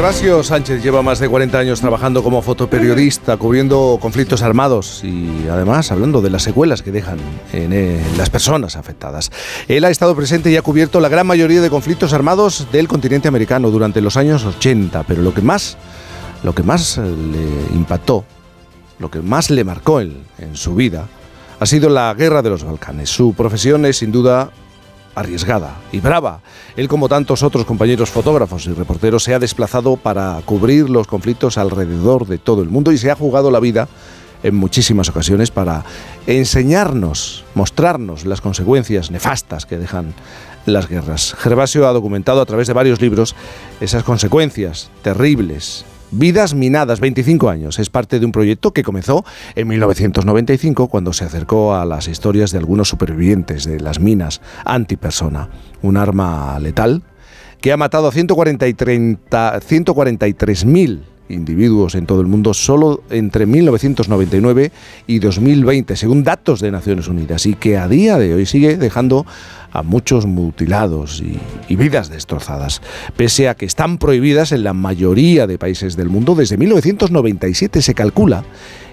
Gervasio Sánchez lleva más de 40 años trabajando como fotoperiodista, cubriendo conflictos armados y además hablando de las secuelas que dejan en, las personas afectadas. Él ha estado presente y ha cubierto la gran mayoría de conflictos armados del continente americano durante los años 80, pero lo que más, lo que más le impactó, lo que más le marcó en su vida, ha sido la guerra de los Balcanes. Su profesión es sin duda arriesgada y brava. Él, como tantos otros compañeros fotógrafos y reporteros, se ha desplazado para cubrir los conflictos alrededor de todo el mundo y se ha jugado la vida en muchísimas ocasiones para enseñarnos, mostrarnos las consecuencias nefastas que dejan las guerras. Gervasio ha documentado a través de varios libros esas consecuencias terribles Vidas Minadas, 25 años. Es parte de un proyecto que comenzó en 1995 cuando se acercó a las historias de algunos supervivientes de las minas antipersona, un arma letal que ha matado a 143.000 individuos en todo el mundo solo entre 1999 y 2020, según datos de Naciones Unidas, y que a día de hoy sigue dejando a muchos mutilados y, y, vidas destrozadas, pese a que están prohibidas en la mayoría de países del mundo. Desde 1997 se calcula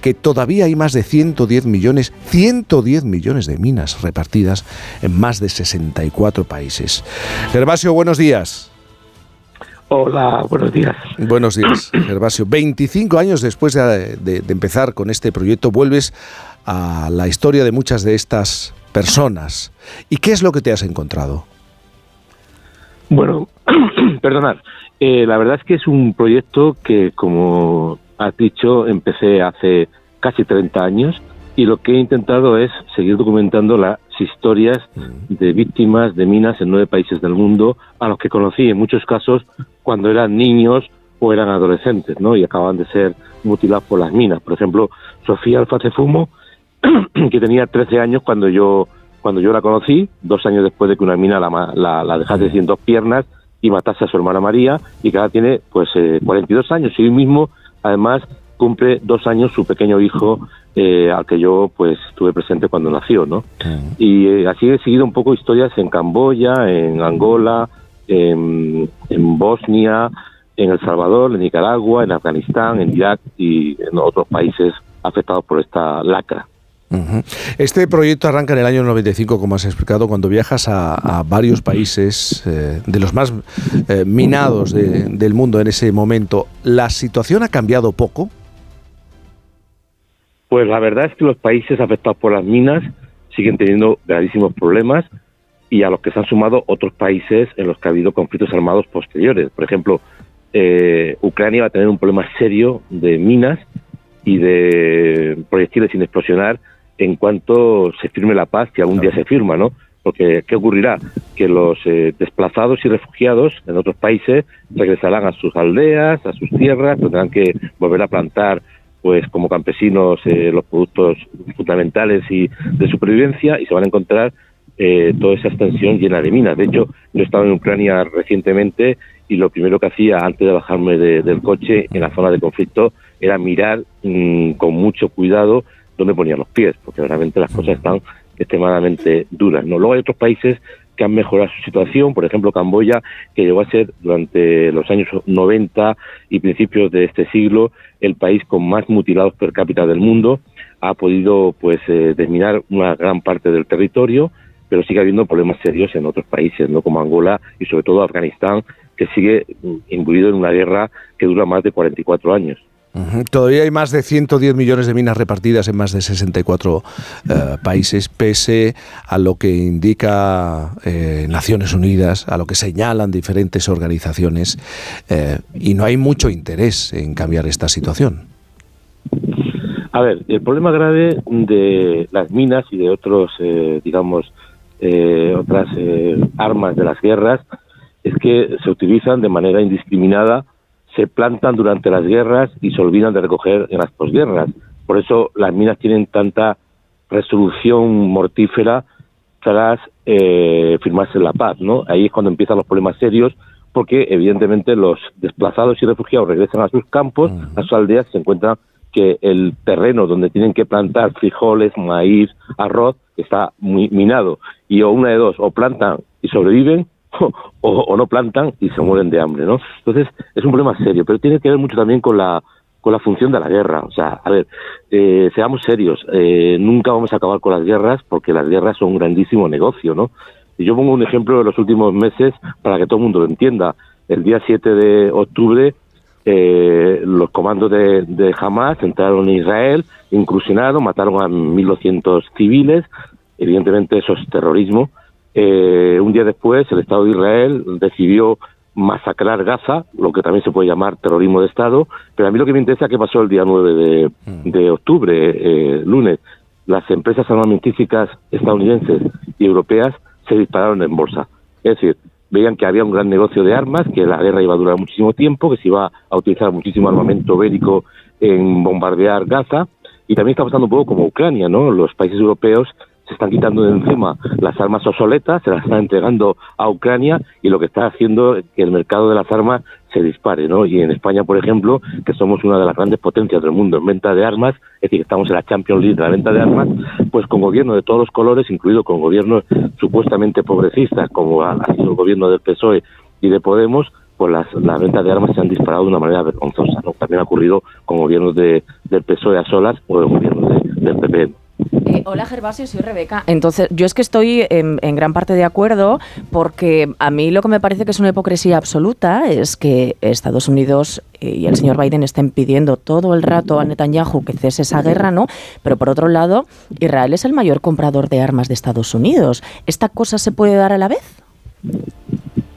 que todavía hay más de 110 millones, 110 millones de minas repartidas en más de 64 países. Gervasio, buenos días. Hola, buenos días. Buenos días, Gervasio. 25 años después de, empezar con este proyecto, vuelves a la historia de muchas de estas personas. ¿Y qué es lo que te has encontrado? Bueno, perdonad. Eh, la verdad es que es un proyecto que, como has dicho, empecé hace casi 30 años y lo que he intentado es seguir documentando las historias de víctimas de minas en nueve países del mundo a los que conocí en muchos casos cuando eran niños o eran adolescentes, ¿no? Y acaban de ser mutilados por las minas. Por ejemplo, Sofía Alfacefumo, que tenía 13 años cuando yo cuando yo la conocí, dos años después de que una mina la, la, la dejase sin dos piernas y matase a su hermana María, y que ahora tiene pues 42 eh, años y hoy mismo, además, cumple dos años su pequeño hijo eh, al que yo pues estuve presente cuando nació, ¿no? Y eh, así he seguido un poco historias en Camboya, en Angola, en, Bosnia, en El Salvador, en Nicaragua, en Afganistán, en Irak y en otros países afectados por esta lacra. Este proyecto arranca en el año 95, como has explicado, cuando viajas a, varios países eh, de los más minados del mundo en ese momento. ¿La situación ha cambiado poco? Pues la verdad es que los países afectados por las minas siguen teniendo gravísimos problemas y a los que se han sumado otros países en los que ha habido conflictos armados posteriores. Por ejemplo, eh, Ucrania va a tener un problema serio de minas y de proyectiles sin explosionar en cuanto se firme la paz, que algún día se firma, ¿no? Porque, ¿qué ocurrirá? Que los eh, desplazados y refugiados en otros países regresarán a sus aldeas, a sus tierras, tendrán que volver a plantar pues como campesinos eh, los productos fundamentales y de supervivencia y se van a encontrar eh, toda esa extensión llena de minas. De hecho, yo estaba en Ucrania recientemente y lo primero que hacía antes de bajarme del coche en la zona de conflicto era mirar mm, con mucho cuidado dónde ponía los pies, porque realmente las cosas están extremadamente duras. ¿no? Luego hay otros países que han mejorado su situación, por ejemplo Camboya, que llegó a ser durante los años 90 y principios de este siglo el país con más mutilados per cápita del mundo, ha podido pues eh, desminar una gran parte del territorio, pero sigue habiendo problemas serios en otros países, no como Angola y sobre todo Afganistán, que sigue imbuido en una guerra que dura más de 44 años. Todavía hay más de 110 millones de minas repartidas en más de 64 eh, países, pese a lo que indica eh, Naciones Unidas, a lo que señalan diferentes organizaciones, eh, y no hay mucho interés en cambiar esta situación. A ver, el problema grave de las minas y de otros, digamos, otras armas de las guerras es que se utilizan de manera indiscriminada se plantan durante las guerras y se olvidan de recoger en las posguerras. Por eso las minas tienen tanta resolución mortífera tras eh, firmarse la paz, ¿no? Ahí es cuando empiezan los problemas serios, porque evidentemente los desplazados y refugiados regresan a sus campos, a sus aldeas, se encuentran que el terreno donde tienen que plantar frijoles, maíz, arroz, está muy minado. Y o una de dos, o plantan y sobreviven, o, no plantan y se mueren de hambre, ¿no? Entonces, es un problema serio, pero tiene que ver mucho también con la con la función de la guerra. O sea, a ver, eh, seamos serios, eh, nunca vamos a acabar con las guerras porque las guerras son un grandísimo negocio, ¿no? Y yo pongo un ejemplo de los últimos meses para que todo el mundo lo entienda. El día 7 de octubre, eh, los comandos de, de Hamas entraron en Israel, incursionaron, mataron a 1.200 civiles. Evidentemente eso es terrorismo eh, un día después, el Estado de Israel decidió masacrar Gaza, lo que también se puede llamar terrorismo de Estado, pero a mí lo que me interesa es qué pasó el día 9 mm. de, octubre, eh, lunes. Las empresas armamentísticas estadounidenses y europeas se dispararon en bolsa. Es decir, veían que había un gran negocio de armas, que la guerra iba a durar muchísimo tiempo, que se iba a utilizar muchísimo armamento bélico en bombardear Gaza, y también está pasando un poco como Ucrania, ¿no? Los países europeos se están quitando de encima las armas obsoletas, se las están entregando a Ucrania y lo que está haciendo es que el mercado de las armas se dispare, ¿no? Y en España, por ejemplo, que somos una de las grandes potencias del mundo en venta de armas, es decir, estamos en la Champions League de la venta de armas, pues con gobiernos de todos los colores, incluido con gobiernos supuestamente progresistas, como ha sido el gobierno del PSOE y de Podemos, pues las, ventas de armas se han disparado de una manera vergonzosa, ¿no? También ha ocurrido con gobiernos de, del PSOE a solas o de gobiernos del PP. Eh, hola Gervasio, soy Rebeca. Entonces, yo es que estoy en, gran parte de acuerdo porque a mí lo que me parece que es una hipocresía absoluta es que Estados Unidos eh, y el señor Biden estén pidiendo todo el rato a Netanyahu que cese esa guerra, ¿no? Pero por otro lado, Israel es el mayor comprador de armas de Estados Unidos. ¿Esta cosa se puede dar a la vez?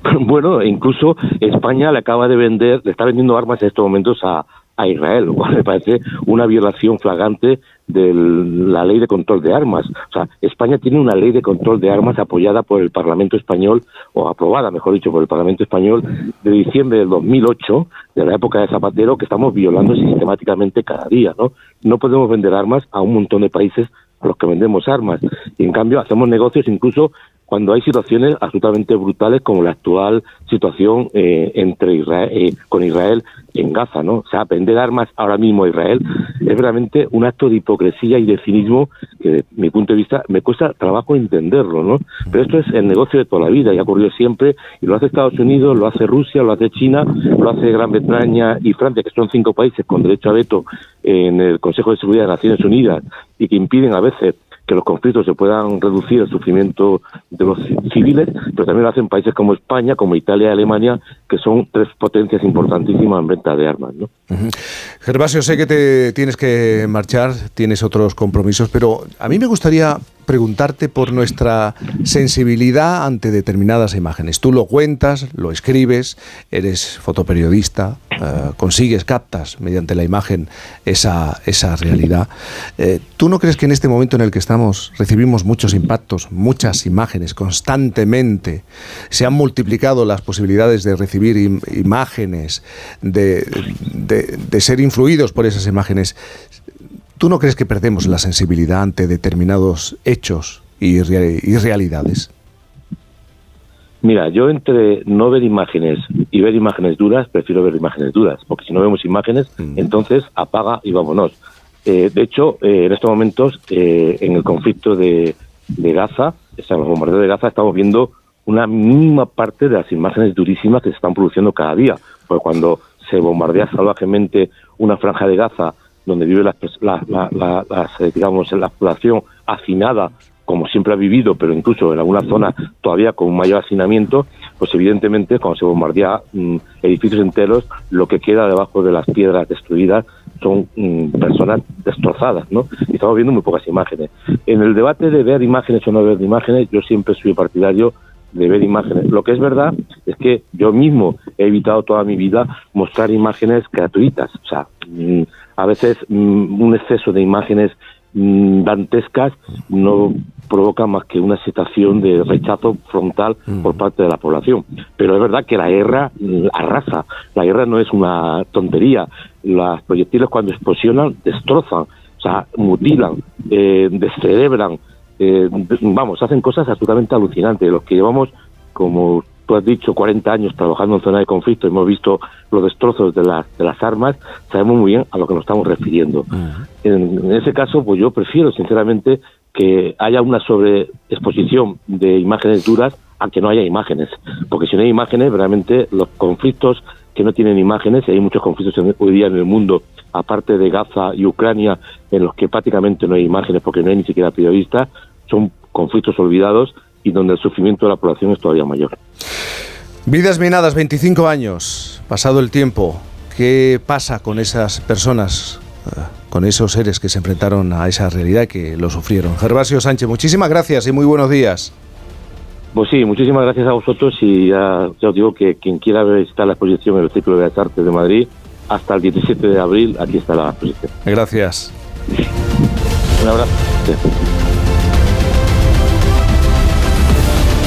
Bueno, incluso España le acaba de vender, le está vendiendo armas en estos momentos a, a Israel, lo cual me parece una violación flagrante de la ley de control de armas. O sea, España tiene una ley de control de armas apoyada por el Parlamento español, o aprobada, mejor dicho, por el Parlamento español de diciembre del 2008, de la época de Zapatero, que estamos violando sistemáticamente cada día, ¿no? No podemos vender armas a un montón de países a los que vendemos armas. Y en cambio hacemos negocios incluso cuando hay situaciones absolutamente brutales como la actual situación eh, entre Israel, eh, con Israel en Gaza, ¿no? O sea, vender armas ahora mismo a Israel es realmente un acto de hipocresía y de cinismo que, de mi punto de vista, me cuesta trabajo entenderlo, ¿no? Pero esto es el negocio de toda la vida y ha ocurrido siempre y lo hace Estados Unidos, lo hace Rusia, lo hace China, lo hace Gran Bretaña y Francia, que son cinco países con derecho a veto en el Consejo de Seguridad de Naciones Unidas y que impiden a veces que los conflictos se puedan reducir el sufrimiento de los civiles, pero también lo hacen países como España, como Italia y Alemania, que son tres potencias importantísimas en venta de armas. ¿no? Gervasio, sé que te tienes que marchar, tienes otros compromisos, pero a mí me gustaría preguntarte por nuestra sensibilidad ante determinadas imágenes. Tú lo cuentas, lo escribes, eres fotoperiodista, eh, consigues, captas mediante la imagen esa, esa realidad. Eh, ¿Tú no crees que en este momento en el que estamos recibimos muchos impactos, muchas imágenes constantemente? Se han multiplicado las posibilidades de recibir imágenes, de, de ser influidos por esas imágenes. ¿Tú no crees que perdemos la sensibilidad ante determinados hechos y, realidades? Mira, yo entre no ver imágenes y ver imágenes duras, prefiero ver imágenes duras, porque si no vemos imágenes, entonces apaga y vámonos. Eh, de hecho, eh, en estos momentos, eh, en el conflicto de, Gaza, en los bombardeos de Gaza, estamos viendo una mínima parte de las imágenes durísimas que se están produciendo cada día. Porque cuando se bombardea salvajemente una franja de Gaza donde vive la, la, eh, digamos, la población hacinada, como siempre ha vivido, pero incluso en algunas zonas todavía con un mayor hacinamiento, pues evidentemente cuando se bombardea mm, edificios enteros, lo que queda debajo de las piedras destruidas son mm, personas destrozadas, ¿no? Y estamos viendo muy pocas imágenes. En el debate de ver imágenes o no ver imágenes, yo siempre soy partidario de ver imágenes. Lo que es verdad es que yo mismo he evitado toda mi vida mostrar imágenes gratuitas. O sea, mm, a veces mm, un exceso de imágenes mm, dantescas no provoca más que una situación de rechazo frontal por parte de la población. Pero es verdad que la guerra arrasa, la guerra no es una tontería. Los proyectiles cuando explosionan destrozan, o sea, mutilan, eh, descerebran, eh, vamos, hacen cosas absolutamente alucinantes. Los que llevamos, como tú has dicho, 40 años trabajando en zona de conflicto, hemos visto los destrozos de, las de las armas, sabemos muy bien a lo que nos estamos refiriendo. en, ese caso, pues yo prefiero, sinceramente, que haya una sobreexposición de imágenes duras a que no haya imágenes, porque si no hay imágenes, realmente los conflictos que no tienen imágenes, y hay muchos conflictos hoy día en el mundo, aparte de Gaza y Ucrania, en los que prácticamente no hay imágenes porque no hay ni siquiera periodistas, son conflictos olvidados y donde el sufrimiento de la población es todavía mayor. Vidas minadas, 25 años, pasado el tiempo. ¿Qué pasa con esas personas, eh, con esos seres que se enfrentaron a esa realidad que lo sufrieron? Gervasio Sánchez, muchísimas gracias y muy buenos días. Pues sí, muchísimas gracias a vosotros y ya, os digo que quien quiera visitar la exposición en el Círculo de las Artes de Madrid, hasta el 17 de abril aquí está la exposición. Gracias. Un abrazo.